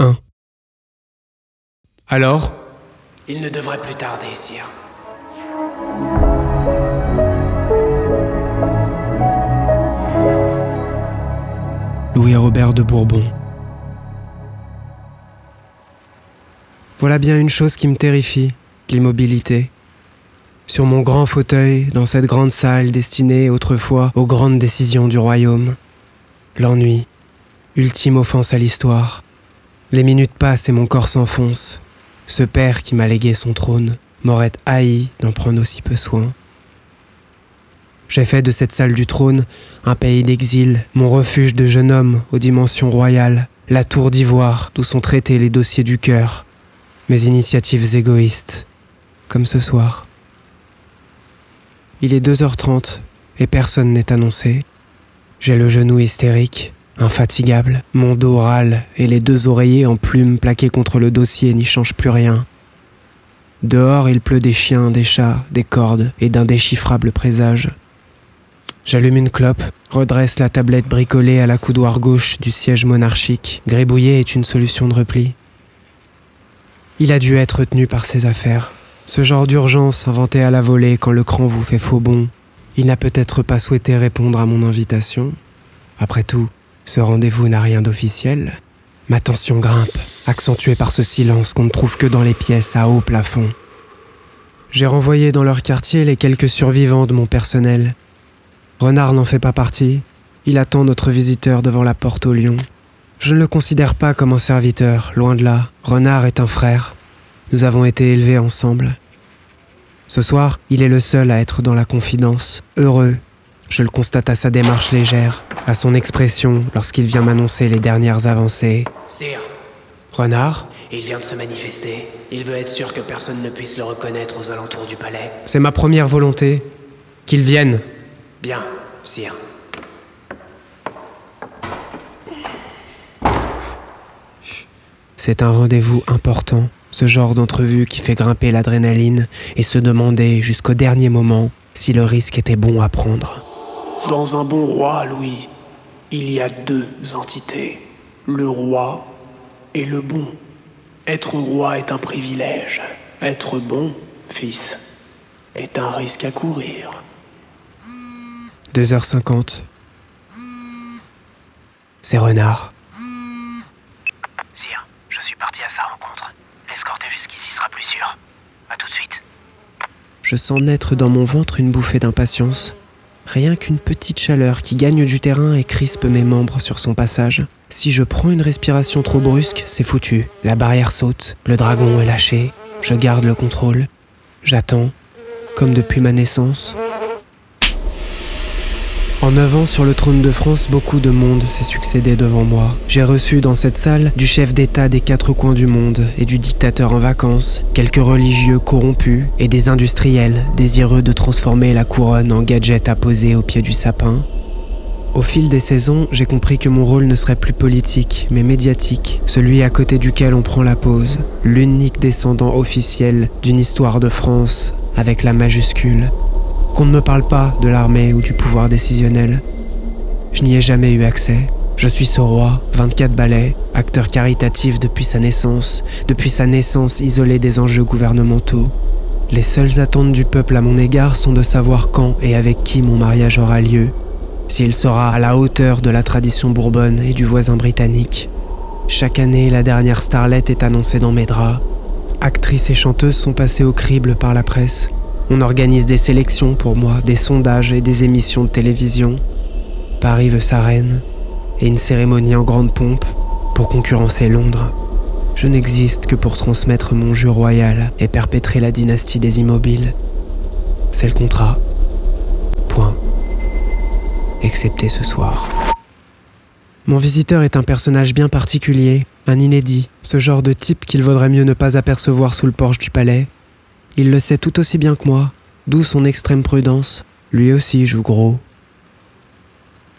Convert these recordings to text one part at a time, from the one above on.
1. Alors? Il ne devrait plus tarder, sire. Louis-Robert de Bourbon. Voilà bien une chose qui me terrifie, l'immobilité. Sur mon grand fauteuil, dans cette grande salle destinée autrefois aux grandes décisions du royaume. L'ennui, ultime offense à l'histoire. Les minutes passent et mon corps s'enfonce. Ce père qui m'a légué son trône m'aurait haï d'en prendre aussi peu soin. J'ai fait de cette salle du trône un pays d'exil, mon refuge de jeune homme aux dimensions royales, la tour d'ivoire d'où sont traités les dossiers du cœur, mes initiatives égoïstes, comme ce soir. Il est 2h30 et personne n'est annoncé. J'ai le genou hystérique, infatigable, mon dos râle et les deux oreillers en plumes plaqués contre le dossier n'y changent plus rien. Dehors, il pleut des chiens, des chats, des cordes et d'indéchiffrables présages. J'allume une clope, redresse la tablette bricolée à la coudoir gauche du siège monarchique. Gribouiller est une solution de repli. Il a dû être tenu par ses affaires. Ce genre d'urgence inventé à la volée quand le cran vous fait faux bond. Il n'a peut-être pas souhaité répondre à mon invitation. Après tout, ce rendez-vous n'a rien d'officiel. Ma tension grimpe, accentuée par ce silence qu'on ne trouve que dans les pièces à haut plafond. J'ai renvoyé dans leur quartier les quelques survivants de mon personnel. Renard n'en fait pas partie. Il attend notre visiteur devant la porte au lion. Je ne le considère pas comme un serviteur, loin de là. Renard est un frère. Nous avons été élevés ensemble. Ce soir, il est le seul à être dans la confidence, heureux. Je le constate à sa démarche légère, à son expression lorsqu'il vient m'annoncer les dernières avancées. Sire, Renard? Il vient de se manifester. Il veut être sûr que personne ne puisse le reconnaître aux alentours du palais. C'est ma première volonté. Qu'il vienne. Bien, sire. C'est un rendez-vous important, ce genre d'entrevue qui fait grimper l'adrénaline et se demander jusqu'au dernier moment si le risque était bon à prendre. Dans un bon roi, Louis, il y a deux entités. Le roi et le bon. Être roi est un privilège. Être bon, fils, est un risque à courir. 2h50. C'est Renard. Sire, je suis parti à sa rencontre. L'escorter jusqu'ici sera plus sûr. À tout de suite. Je sens naître dans mon ventre une bouffée d'impatience. Rien qu'une petite chaleur qui gagne du terrain et crispe mes membres sur son passage. Si je prends une respiration trop brusque, c'est foutu. La barrière saute, le dragon est lâché, je garde le contrôle. J'attends, comme depuis ma naissance. En neuf ans sur le trône de France, beaucoup de monde s'est succédé devant moi. J'ai reçu dans cette salle du chef d'État des quatre coins du monde et du dictateur en vacances, quelques religieux corrompus et des industriels désireux de transformer la couronne en gadget à poser au pied du sapin. Au fil des saisons, j'ai compris que mon rôle ne serait plus politique, mais médiatique, celui à côté duquel on prend la pause, l'unique descendant officiel d'une histoire de France avec la majuscule. Qu'on ne me parle pas de l'armée ou du pouvoir décisionnel. Je n'y ai jamais eu accès. Je suis ce roi, 24 ballets, acteur caritatif depuis sa naissance, depuis sa naissance isolé des enjeux gouvernementaux. Les seules attentes du peuple à mon égard sont de savoir quand et avec qui mon mariage aura lieu, s'il sera à la hauteur de la tradition bourbonne et du voisin britannique. Chaque année, la dernière starlette est annoncée dans mes draps. Actrices et chanteuses sont passées au crible par la presse. On organise des sélections pour moi, des sondages et des émissions de télévision. Paris veut sa reine, et une cérémonie en grande pompe pour concurrencer Londres. Je n'existe que pour transmettre mon jeu royal et perpétrer la dynastie des immobiles. C'est le contrat. Point. Excepté ce soir. Mon visiteur est un personnage bien particulier, un inédit, ce genre de type qu'il vaudrait mieux ne pas apercevoir sous le porche du palais, il le sait tout aussi bien que moi, d'où son extrême prudence. Lui aussi joue gros.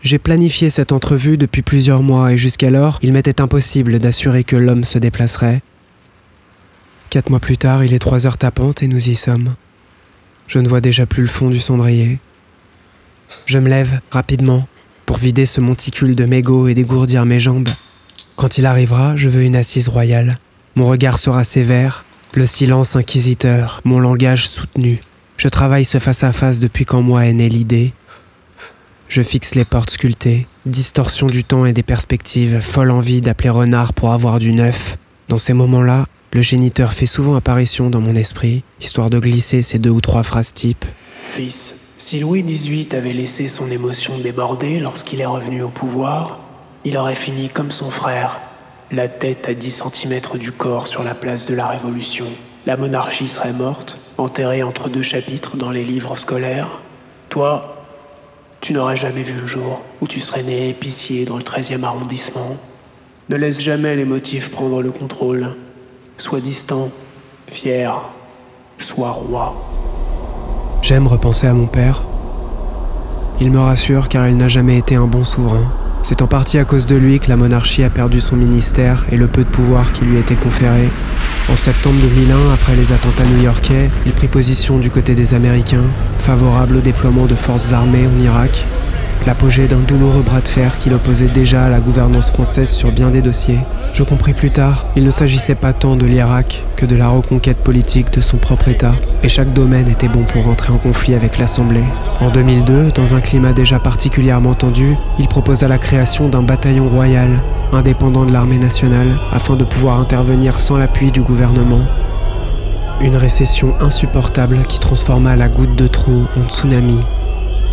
J'ai planifié cette entrevue depuis plusieurs mois et jusqu'alors, il m'était impossible d'assurer que l'homme se déplacerait. Quatre mois plus tard, il est trois heures tapantes et nous y sommes. Je ne vois déjà plus le fond du cendrier. Je me lève rapidement pour vider ce monticule de mégots et dégourdir mes jambes. Quand il arrivera, je veux une assise royale. Mon regard sera sévère, le silence inquisiteur, mon langage soutenu. Je travaille ce face-à-face depuis qu'en moi est née l'idée. Je fixe les portes sculptées, distorsion du temps et des perspectives, folle envie d'appeler renard pour avoir du neuf. Dans ces moments-là, le géniteur fait souvent apparition dans mon esprit, histoire de glisser ces deux ou trois phrases types. Fils, si Louis XVIII avait laissé son émotion déborder lorsqu'il est revenu au pouvoir, il aurait fini comme son frère, la tête à 10 cm du corps sur la place de la Révolution. La monarchie serait morte, enterrée entre deux chapitres dans les livres scolaires. Toi, tu n'aurais jamais vu le jour où tu serais né épicier dans le 13e arrondissement. Ne laisse jamais les motifs prendre le contrôle. Sois distant, fier, sois roi. J'aime repenser à mon père. Il me rassure car il n'a jamais été un bon souverain. C'est en partie à cause de lui que la monarchie a perdu son ministère et le peu de pouvoir qui lui était conféré. En septembre 2001, après les attentats new-yorkais, il prit position du côté des Américains, favorable au déploiement de forces armées en Irak l'apogée d'un douloureux bras de fer qui l'opposait déjà à la gouvernance française sur bien des dossiers. Je compris plus tard, il ne s'agissait pas tant de l'Irak que de la reconquête politique de son propre État, et chaque domaine était bon pour rentrer en conflit avec l'Assemblée. En 2002, dans un climat déjà particulièrement tendu, il proposa la création d'un bataillon royal, indépendant de l'armée nationale, afin de pouvoir intervenir sans l'appui du gouvernement. Une récession insupportable qui transforma la goutte de trop en tsunami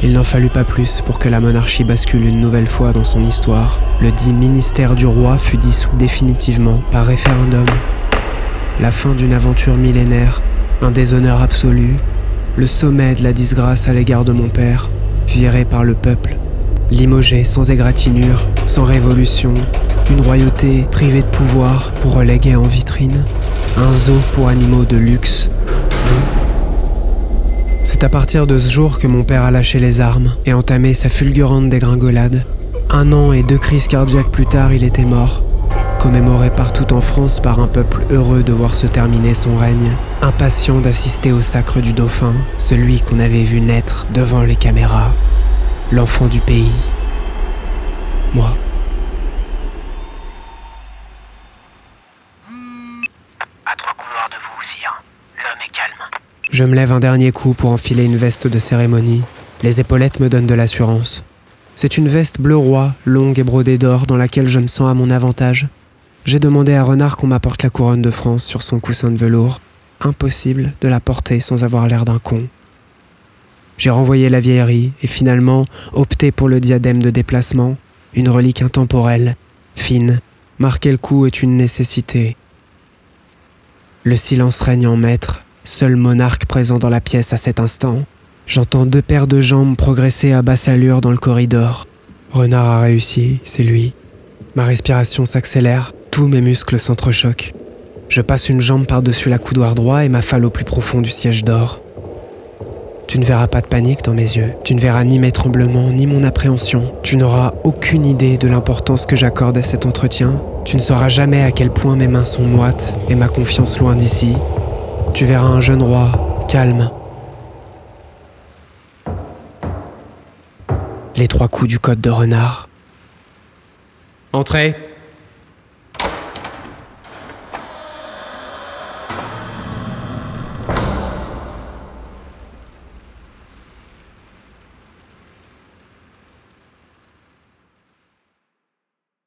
il n'en fallut pas plus pour que la monarchie bascule une nouvelle fois dans son histoire. Le dit ministère du roi fut dissous définitivement par référendum. La fin d'une aventure millénaire, un déshonneur absolu, le sommet de la disgrâce à l'égard de mon père, viré par le peuple, limogé sans égratignure, sans révolution, une royauté privée de pouvoir qu'on reléguait en vitrine, un zoo pour animaux de luxe, c'est à partir de ce jour que mon père a lâché les armes et entamé sa fulgurante dégringolade. Un an et deux crises cardiaques plus tard, il était mort, commémoré partout en France par un peuple heureux de voir se terminer son règne, impatient d'assister au sacre du dauphin, celui qu'on avait vu naître devant les caméras, l'enfant du pays. Moi. À trois couloirs de vous, sire. L'homme est calme. Je me lève un dernier coup pour enfiler une veste de cérémonie. Les épaulettes me donnent de l'assurance. C'est une veste bleu roi, longue et brodée d'or, dans laquelle je me sens à mon avantage. J'ai demandé à Renard qu'on m'apporte la couronne de France sur son coussin de velours. Impossible de la porter sans avoir l'air d'un con. J'ai renvoyé la vieillerie et finalement opté pour le diadème de déplacement, une relique intemporelle, fine. Marquer le coup est une nécessité. Le silence règne en maître seul monarque présent dans la pièce à cet instant. J'entends deux paires de jambes progresser à basse allure dans le corridor. Renard a réussi, c'est lui. Ma respiration s'accélère, tous mes muscles s'entrechoquent. Je passe une jambe par-dessus la coudoir droit et m'affale au plus profond du siège d'or. Tu ne verras pas de panique dans mes yeux, tu ne verras ni mes tremblements, ni mon appréhension, tu n'auras aucune idée de l'importance que j'accorde à cet entretien, tu ne sauras jamais à quel point mes mains sont moites et ma confiance loin d'ici, tu verras un jeune roi, calme. Les trois coups du code de renard. Entrez